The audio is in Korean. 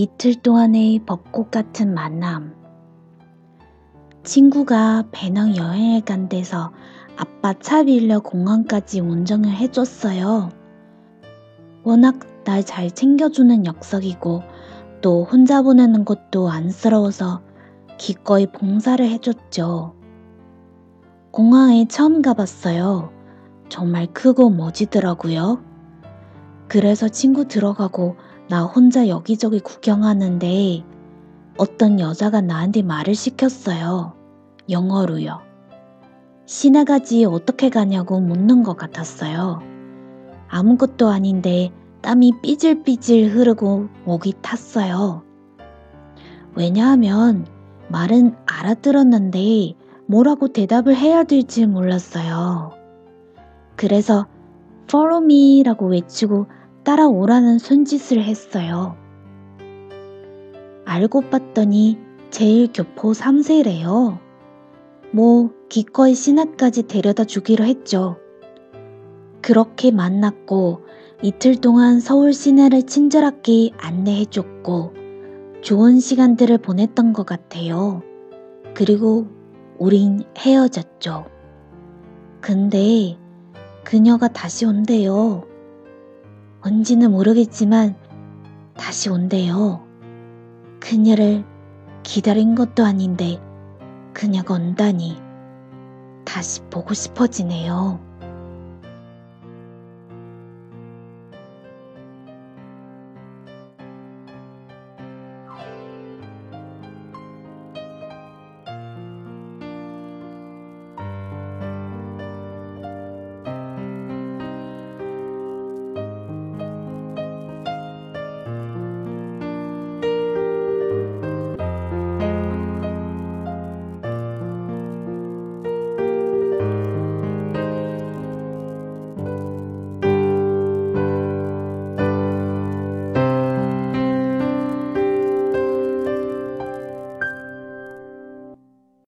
이틀 동안의 벚꽃 같은 만남. 친구가 배낭 여행을 간 데서 아빠 차 빌려 공항까지 운전을 해줬어요. 워낙 날 잘 챙겨주는 녀석이고 또 혼자 보내는 것도 안쓰러워서 기꺼이 봉사를 해줬죠. 공항에 처음 가봤어요. 정말 크고 멋지더라고요. 그래서 친구 들어가고 나 혼자 여기저기 구경하는데 어떤 여자가 나한테 말을 시켰어요. 영어로요. 시내가지 어떻게 가냐고 묻는 것 같았어요. 아무것도 아닌데 땀이 삐질삐질 흐르고 목이 탔어요. 왜냐하면 말은 알아들었는데 뭐라고 대답을 해야 될지 몰랐어요. 그래서 follow me라고 외치고 따라오라는 손짓을 했어요. 알고 봤더니 제일 교포 3세래요. 뭐 기꺼이 신학까지 데려다 주기로 했죠. 그렇게 만났고 이틀 동안 서울 시내를 친절하게 안내해줬고 좋은 시간들을 보냈던 것 같아요. 그리고 우린 헤어졌죠. 근데 그녀가 다시 온대요. 언지는 모르겠지만 다시 온대요. 그녀를 기다린 것도 아닌데 그녀가 온다니 다시 보고 싶어지네요.